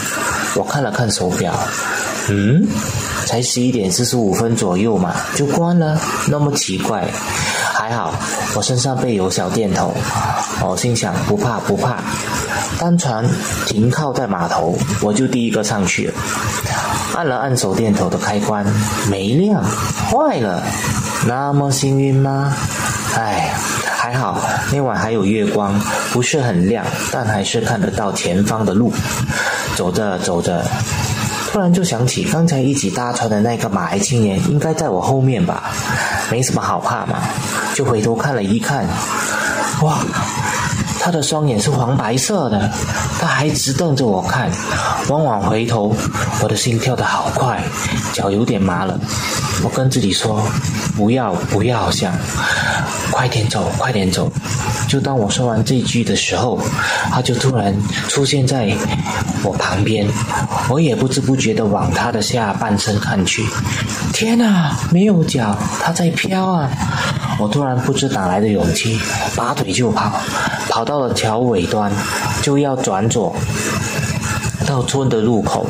我看了看手表，嗯，才十一点四十五分左右嘛，就关了，那么奇怪。还好我身上备有小电筒，我心想不怕不怕。当船停靠在码头，我就第一个上去了，按了按手电筒的开关，没亮，坏了。那么幸运吗？哎，还好那晚还有月光，不是很亮，但还是看得到前方的路。走着走着，突然就想起刚才一起搭船的那个马来青年应该在我后面吧，没什么好怕嘛，就回头看了一看，哇，他的双眼是黄白色的，他还直瞪着我看，往往回头，我的心跳得好快，脚有点麻了，我跟自己说，不要不要想，快点走快点走。就当我说完这句的时候，他就突然出现在我旁边，我也不知不觉地往他的下半身看去。天哪，没有脚，他在飘啊！我突然不知哪来的勇气，拔腿就跑，跑到了桥尾端，就要转左到村的路口。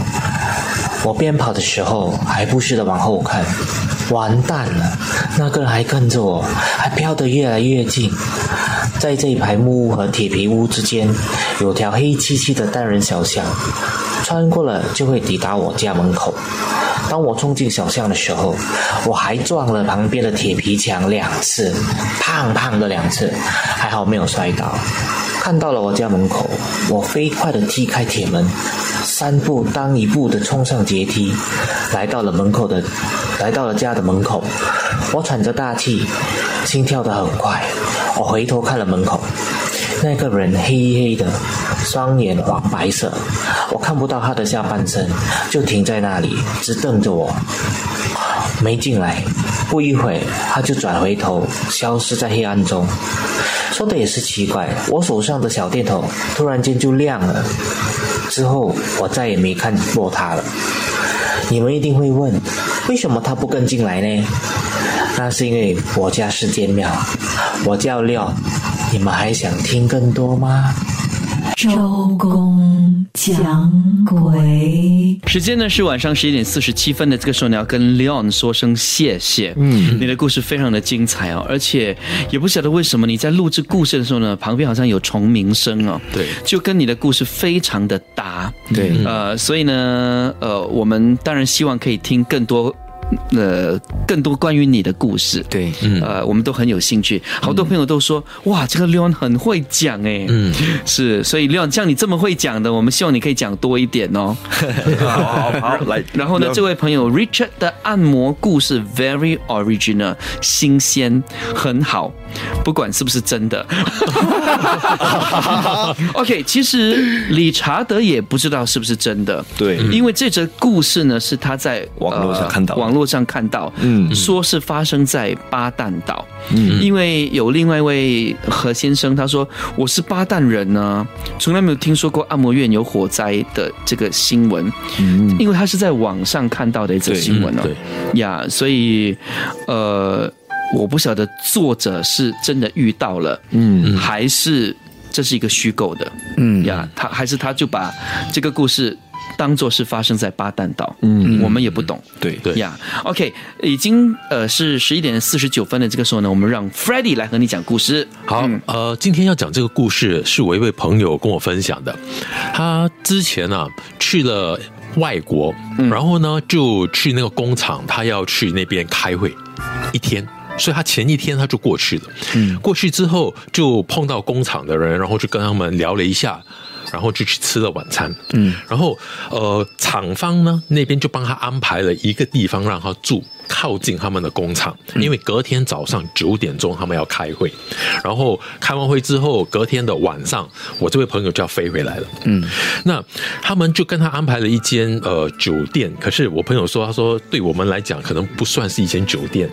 我边跑的时候还不时地往后看，完蛋了，那个人还跟着我，还飘得越来越近。在这一排木屋和铁皮屋之间，有条黑漆漆的单人小巷，穿过了就会抵达我家门口。当我冲进小巷的时候，我还撞了旁边的铁皮墙两次，胖胖的两次，还好没有摔倒。看到了我家门口，我飞快地踢开铁门，三步当一步地冲上阶梯，来到了门口的，来到了家的门口。我喘着大气，心跳得很快。我回头看了门口，那个人黑黑的，双眼黄白色，我看不到他的下半身，就停在那里，直瞪着我，没进来。不一会，他就转回头，消失在黑暗中。说的也是奇怪，我手上的小电筒突然间就亮了，之后我再也没看过他了。你们一定会问，为什么他不跟进来呢？那是因为我家是建庙，我叫廖，你们还想听更多吗？周公讲鬼，时间呢是晚上十一点四十七分的，这个时候你要跟 Leon 说声谢谢。嗯，你的故事非常的精彩哦，而且也不晓得为什么你在录制故事的时候呢，旁边好像有虫鸣声哦，对，就跟你的故事非常的搭。对，呃，所以呢，呃，我们当然希望可以听更多。呃，更多关于你的故事，对，呃，我们都很有兴趣。好多朋友都说，哇，这个 Leon 很会讲哎，嗯，是，所以 Leon 像你这么会讲的，我们希望你可以讲多一点哦。好好来，然后呢，这位朋友 Richard 的按摩故事 very original，新鲜，很好，不管是不是真的。OK，其实理查德也不知道是不是真的，对，因为这则故事呢是他在网络上看到，网络上看到，嗯。说是发生在巴旦岛，嗯，因为有另外一位何先生，他说我是巴旦人呢，从来没有听说过按摩院有火灾的这个新闻，嗯，因为他是在网上看到的一则新闻哦，对。呀，所以呃，我不晓得作者是真的遇到了，嗯，还是这是一个虚构的，嗯。呀，他还是他就把这个故事当做是发生在巴旦岛，嗯，我们也不懂，对。对。呀、o k 已经呃是十一点四十九分的这个时候呢，我们让 f r e d d y 来和你讲故事。好，呃，今天要讲这个故事是我一位朋友跟我分享的。他之前呢、去了外国，然后呢就去那个工厂，他要去那边开会。一天。所以他前一天他就过去了，嗯，过去之后就碰到工厂的人，然后就跟他们聊了一下，然后就去吃了晚餐，嗯，然后呃，厂方呢那边就帮他安排了一个地方让他住，靠近他们的工厂，因为隔天早上九点钟他们要开会，然后开完会之后，隔天的晚上，我这位朋友就要飞回来了。嗯，那他们就跟他安排了一间呃酒店，可是我朋友说，他说对我们来讲可能不算是一间酒店，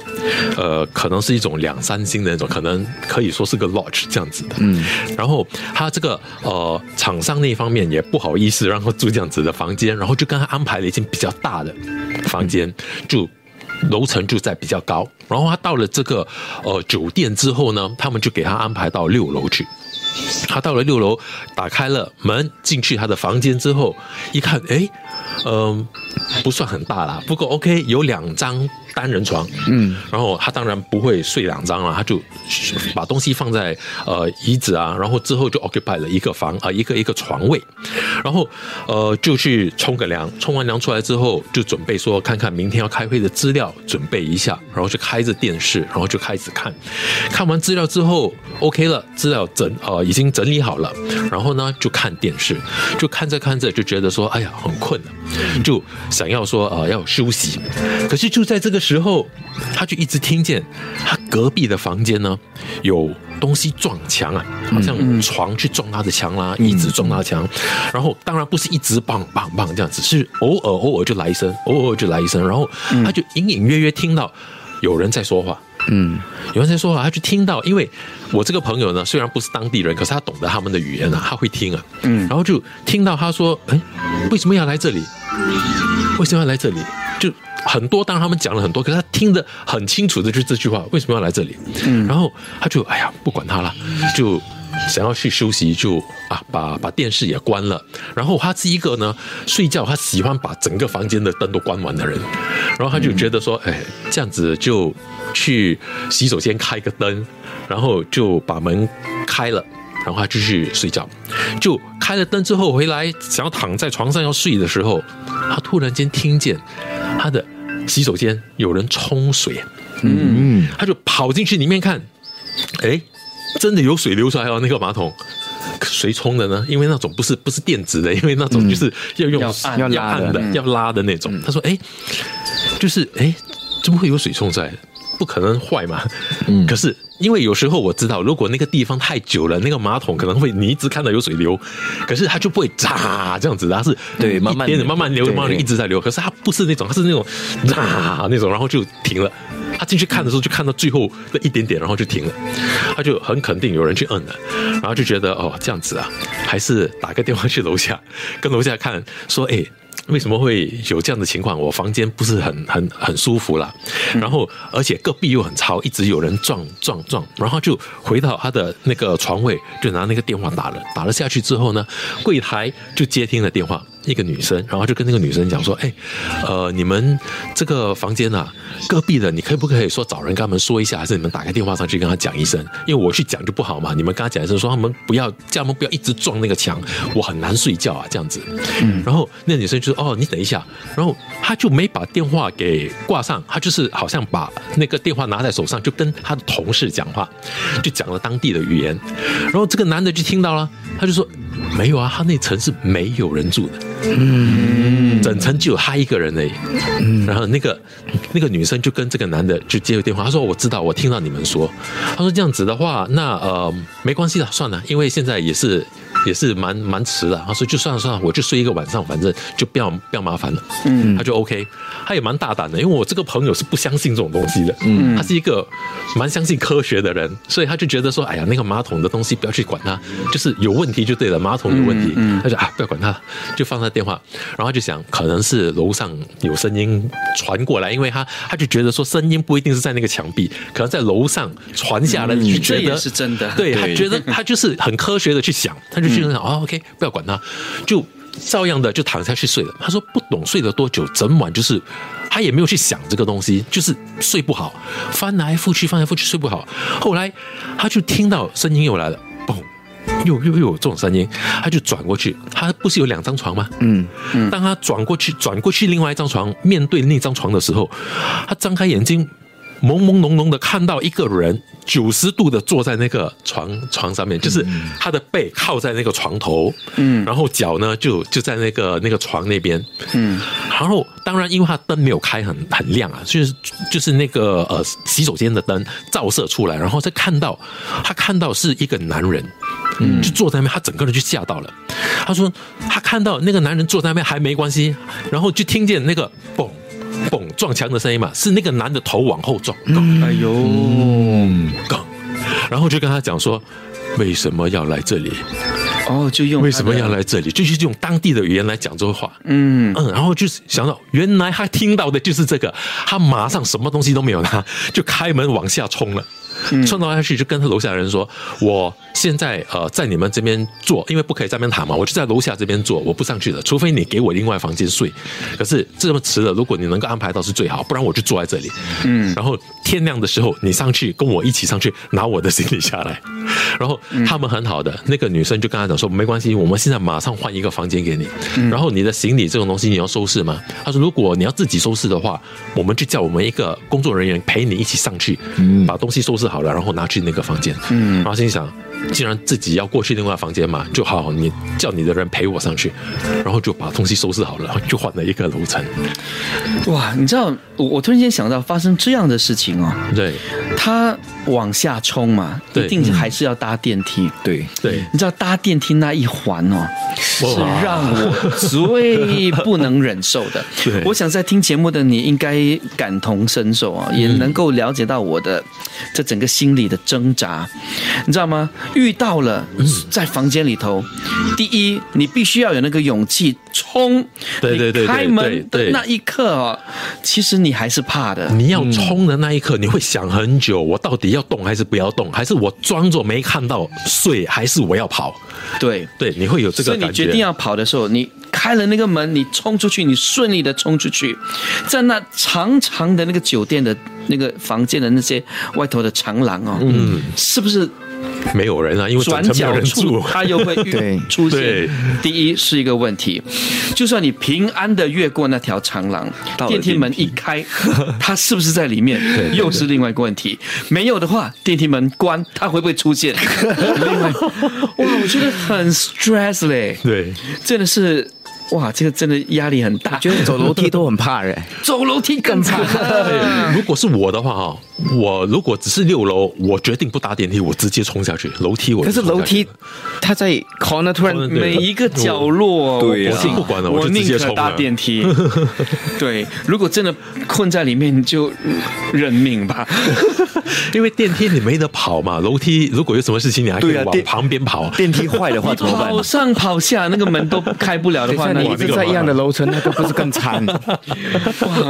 呃，可能是一种两三星的那种，可能可以说是个 lodge 这样子的。嗯，然后他这个呃厂商那方面也不好意思让他住这样子的房间，然后就跟他安排了一间比较大的房间住。楼层就在比较高，然后他到了这个呃酒店之后呢，他们就给他安排到六楼去。他到了六楼，打开了门进去他的房间之后，一看，哎，嗯，不算很大啦，不过 OK，有两张。单人床，嗯，然后他当然不会睡两张了，他就把东西放在呃椅子啊，然后之后就 occupy 了一个房啊一个一个床位，然后呃就去冲个凉，冲完凉出来之后就准备说看看明天要开会的资料，准备一下，然后就开着电视，然后就开始看，看完资料之后 OK 了，资料整呃已经整理好了，然后呢就看电视，就看着看着就觉得说哎呀很困了，就想要说呃要休息，可是就在这个。时候，他就一直听见他隔壁的房间呢有东西撞墙啊，好像床去撞他的墙啦，椅子撞他的墙。然后当然不是一直棒棒棒这样子，是偶尔偶尔就来一声，偶尔就来一声。然后他就隐隐约约听到有人在说话，嗯，有人在说话，他就听到。因为我这个朋友呢，虽然不是当地人，可是他懂得他们的语言啊，他会听啊，嗯，然后就听到他说：“哎，为什么要来这里？为什么要来这里？”就。很多，当然他们讲了很多，可是他听得很清楚的就是这句话，为什么要来这里？嗯，然后他就哎呀，不管他了，就想要去休息，就啊把把电视也关了。然后他是一个呢睡觉，他喜欢把整个房间的灯都关完的人。然后他就觉得说，哎，这样子就去洗手间开个灯，然后就把门开了，然后他继续睡觉。就开了灯之后回来，想要躺在床上要睡的时候，他突然间听见他的。洗手间有人冲水，嗯，他就跑进去里面看，哎，真的有水流出来哦。那个马桶谁冲的呢？因为那种不是不是电子的，因为那种就是要用要按的要拉的那种。他说，哎，就是哎，怎么会有水冲出来？不可能坏嘛？嗯，可是。因为有时候我知道，如果那个地方太久了，那个马桶可能会你一直看到有水流，可是它就不会炸这样子，它是对慢慢慢慢流，慢慢一直在流。可是它不是那种，它是那种炸那种，然后就停了。他进去看的时候，就看到最后那一点点，然后就停了。他就很肯定有人去摁了，然后就觉得哦这样子啊，还是打个电话去楼下，跟楼下看说哎。为什么会有这样的情况？我房间不是很很很舒服了，然后而且隔壁又很吵，一直有人撞撞撞，然后就回到他的那个床位，就拿那个电话打了，打了下去之后呢，柜台就接听了电话。一个女生，然后就跟那个女生讲说：“哎，呃，你们这个房间啊，隔壁的，你可不可以说找人跟他们说一下，还是你们打个电话上去跟他讲一声？因为我去讲就不好嘛。你们跟他讲一声，说他们不要，叫他们不要一直撞那个墙，我很难睡觉啊，这样子。嗯，然后那女生就说：哦，你等一下。然后他就没把电话给挂上，他就是好像把那个电话拿在手上，就跟他的同事讲话，就讲了当地的语言。然后这个男的就听到了，他就说：没有啊，他那层是没有人住的。”嗯，整层就有他一个人而已。然后那个那个女生就跟这个男的就接了电话，她说：“我知道，我听到你们说。”她说：“这样子的话，那呃没关系了，算了，因为现在也是。”也是蛮蛮迟的，他说就算了算了，我就睡一个晚上，反正就不要不要麻烦了。嗯，他就 OK，他也蛮大胆的，因为我这个朋友是不相信这种东西的。嗯，他是一个蛮相信科学的人，所以他就觉得说，哎呀，那个马桶的东西不要去管它，就是有问题就对了，马桶有问题，嗯他就啊不要管它，就放他电话，然后就想可能是楼上有声音传过来，因为他他就觉得说声音不一定是在那个墙壁，可能在楼上传下来，就觉得是真的。对他觉得他就是很科学的去想，他就。就想哦，OK，不要管他，就照样的就躺下去睡了。他说不懂睡了多久，整晚就是他也没有去想这个东西，就是睡不好，翻来覆去，翻来覆去睡不好。后来他就听到声音又来了，嘣，又又又有这种声音，他就转过去。他不是有两张床吗？嗯嗯。当他转过去，转过去另外一张床，面对那张床的时候，他张开眼睛。朦朦胧胧的看到一个人九十度的坐在那个床床上面，就是他的背靠在那个床头，嗯，然后脚呢就就在那个那个床那边，嗯，然后当然因为他灯没有开很很亮啊，就是就是那个呃洗手间的灯照射出来，然后再看到他看到是一个男人。嗯，就坐在那边，他整个人就吓到了。他说他看到那个男人坐在那边还没关系，然后就听见那个嘣嘣撞墙的声音嘛，是那个男的头往后撞，哎呦，杠，然后就跟他讲说为什么要来这里？哦，就用为什么要来这里？就是用当地的语言来讲这个话。嗯嗯，然后就是想到原来他听到的就是这个，他马上什么东西都没有拿，就开门往下冲了。冲到下去就跟他楼下的人说：“我现在呃在你们这边坐，因为不可以在那边躺嘛，我就在楼下这边坐，我不上去了，除非你给我另外房间睡。可是这么迟了，如果你能够安排到是最好，不然我就坐在这里。嗯，然后天亮的时候你上去跟我一起上去拿我的行李下来。然后他们很好的那个女生就跟他讲说没关系，我们现在马上换一个房间给你。然后你的行李这种东西你要收拾吗？他说如果你要自己收拾的话，我们就叫我们一个工作人员陪你一起上去，把东西收拾。”好了，然后拿去那个房间，嗯，然后心想，既然自己要过去另外房间嘛，就好，你叫你的人陪我上去，然后就把东西收拾好了，就换了一个楼层。哇，你知道，我我突然间想到发生这样的事情哦，对，他往下冲嘛，一定还是要搭电梯，对。对，你知道搭电梯那一环哦，是让我最不能忍受的。对，我想在听节目的你应该感同身受啊，也能够了解到我的这整个心理的挣扎，你知道吗？遇到了在房间里头，第一，你必须要有那个勇气冲，对对对，开门的那一刻哦，其实你还是怕的。你要冲的那一刻，你会想很久，我到底要动还是不要动？还是我装作没看到睡？还是我要跑？对对，你会有这个感觉。所以你决定要跑的时候，你开了那个门，你冲出去，你顺利的冲出去，在那长长的那个酒店的那个房间的那些外头的长廊哦，嗯，是不是？没有人啊，因为转角处他又会 出现。第一是一个问题，就算你平安的越过那条长廊，电梯门一开，他 是不是在里面？又是另外一个问题。没有的话，电梯门关，他会不会出现？另外，哇，我觉得很 stress 嘞。对，真的是。哇，这个真的压力很大，觉得走楼梯都很怕人，走楼梯更怕。如果是我的话哈，我如果只是六楼，我决定不搭电梯，我直接冲下去。楼梯我可是楼梯，它在 corner 突然每一个角落，对呀，不管了，我就直接冲搭电梯。对，如果真的困在里面，就认命吧。因为电梯你没得跑嘛，楼梯如果有什么事情，你还可以往旁边跑。电梯坏的话怎么办？跑上跑下，那个门都开不了的话，你一直在一样的楼层，那个不是更惨？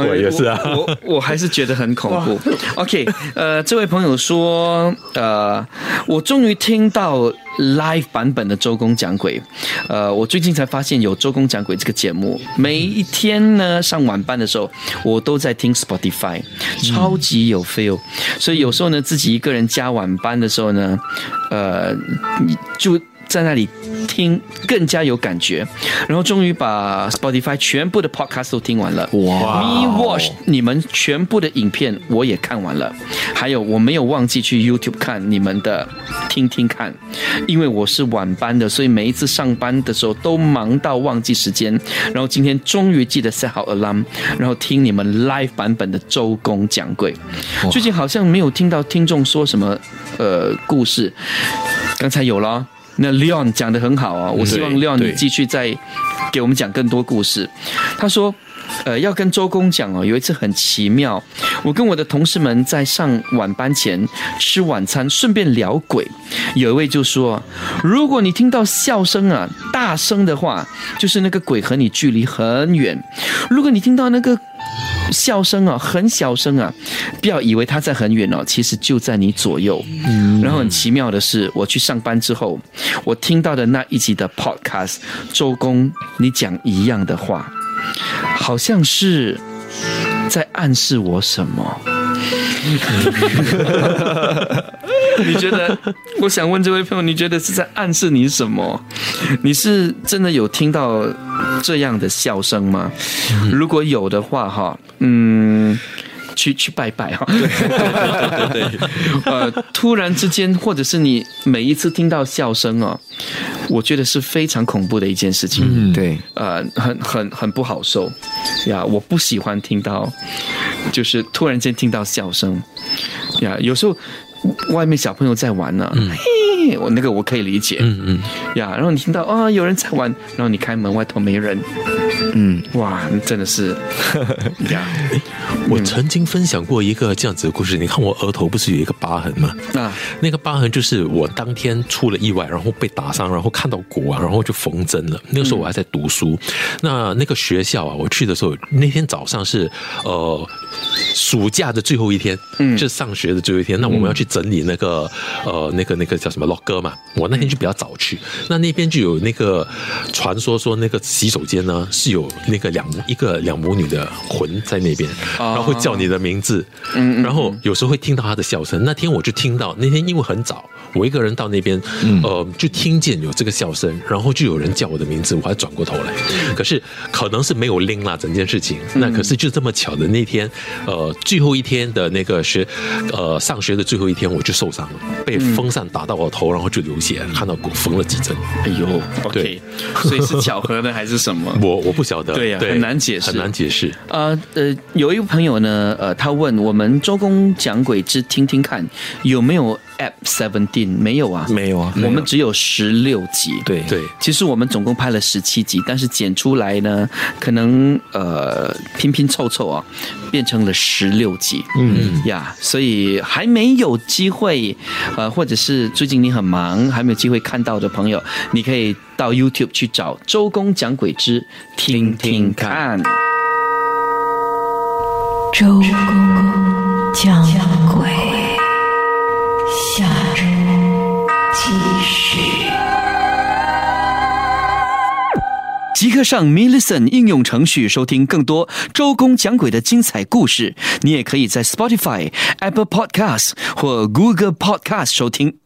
我也是啊，我我还是觉得很恐怖。OK，呃，这位朋友说，呃，我终于听到 live 版本的周公讲鬼。呃，我最近才发现有周公讲鬼这个节目，每一天呢上晚班的时候，我都在听 Spotify，超级有 feel。所以有时候呢，自己一个人加晚班的时候呢，呃，就。在那里听更加有感觉，然后终于把 Spotify 全部的 Podcast 都听完了。哇！Me Watch 你们全部的影片我也看完了，还有我没有忘记去 YouTube 看你们的听听看，因为我是晚班的，所以每一次上班的时候都忙到忘记时间。然后今天终于记得 set 好 alarm，然后听你们 live 版本的周公讲鬼。最近好像没有听到听众说什么呃故事，刚才有了。那 Leon 讲的很好啊，我希望 Leon 你继续再给我们讲更多故事。他说，呃，要跟周公讲哦，有一次很奇妙，我跟我的同事们在上晚班前吃晚餐，顺便聊鬼。有一位就说，如果你听到笑声啊，大声的话，就是那个鬼和你距离很远；如果你听到那个。笑声啊，很小声啊，不要以为他在很远哦，其实就在你左右。然后很奇妙的是，我去上班之后，我听到的那一集的 Podcast，周公你讲一样的话，好像是在暗示我什么？你觉得？我想问这位朋友，你觉得是在暗示你什么？你是真的有听到这样的笑声吗？如果有的话，哈，嗯。去去拜拜哈。对对对，呃，突然之间，或者是你每一次听到笑声哦，我觉得是非常恐怖的一件事情。嗯，对，呃，很很很不好受呀！我不喜欢听到，就是突然间听到笑声呀。有时候外面小朋友在玩呢，嘿，我那个我可以理解，嗯嗯，呀。然后你听到啊、有人在玩，然后你开门外头没人，嗯，哇，真的是 呀我曾经分享过一个这样子的故事。你看我额头不是有一个疤痕吗？啊那个疤痕就是我当天出了意外，然后被打伤，然后看到骨啊，然后就缝针了。那个时候我还在读书，那那个学校啊，我去的时候那天早上是呃暑假的最后一天，嗯，是上学的最后一天。那我们要去整理那个呃那个那个叫什么 locker 嘛，我那天就比较早去，那那边就有那个传说说那个洗手间呢是有那个两一个两母女的魂在那边，然后会叫你的名字，嗯，然后有时候会听到她的笑声。那天我就听到，那天因为很早，我一个人到那边，呃，就听见有这个笑声，然后就有人叫我的名字，我还转过头来，可是可能是没有拎啦整件事情。那可是就这么巧的那天，呃，最后一天的那个学，呃，上学的最后一天，我就受伤了，被风扇打到我头，然后就流血，看到骨缝了几针。哎呦，OK，对所以是巧合呢还是什么？我我不晓得，对呀很难解释很难解释。呃呃，有一个朋友呢，呃，他问我们周公讲鬼之听听看有没有 App Seventeen？没有啊，没有啊我们只有十六集。对对，其实我们总共拍了十七集，但是剪出来呢，可能呃拼拼凑凑啊，变成了十六集。嗯呀，所以还没有机会，呃，或者是最近你很忙，还没有机会看到的朋友，你可以到 YouTube 去找周公讲鬼之听听看。周公讲鬼，下周继续。即刻上 m i l l i c e n 应用程序收听更多周公讲鬼的精彩故事。你也可以在 Spotify、Apple Podcasts 或 Google Podcast 收听。